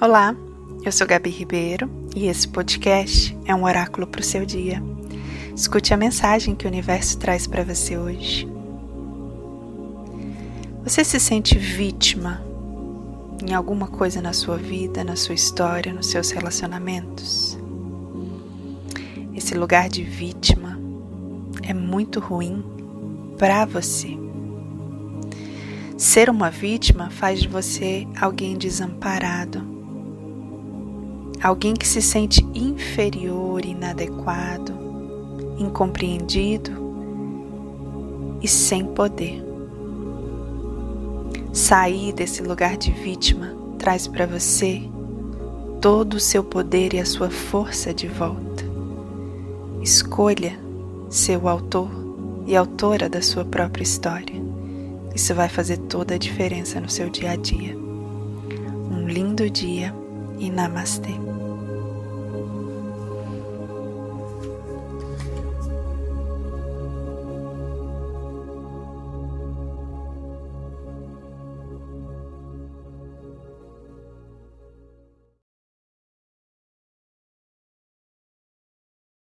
Olá, eu sou Gabi Ribeiro e esse podcast é um oráculo para o seu dia. Escute a mensagem que o universo traz para você hoje. Você se sente vítima em alguma coisa na sua vida, na sua história, nos seus relacionamentos? Esse lugar de vítima é muito ruim para você. Ser uma vítima faz de você alguém desamparado alguém que se sente inferior, inadequado, incompreendido e sem poder. Sair desse lugar de vítima traz para você todo o seu poder e a sua força de volta. Escolha ser o autor e autora da sua própria história. Isso vai fazer toda a diferença no seu dia a dia. Um lindo dia e namastê.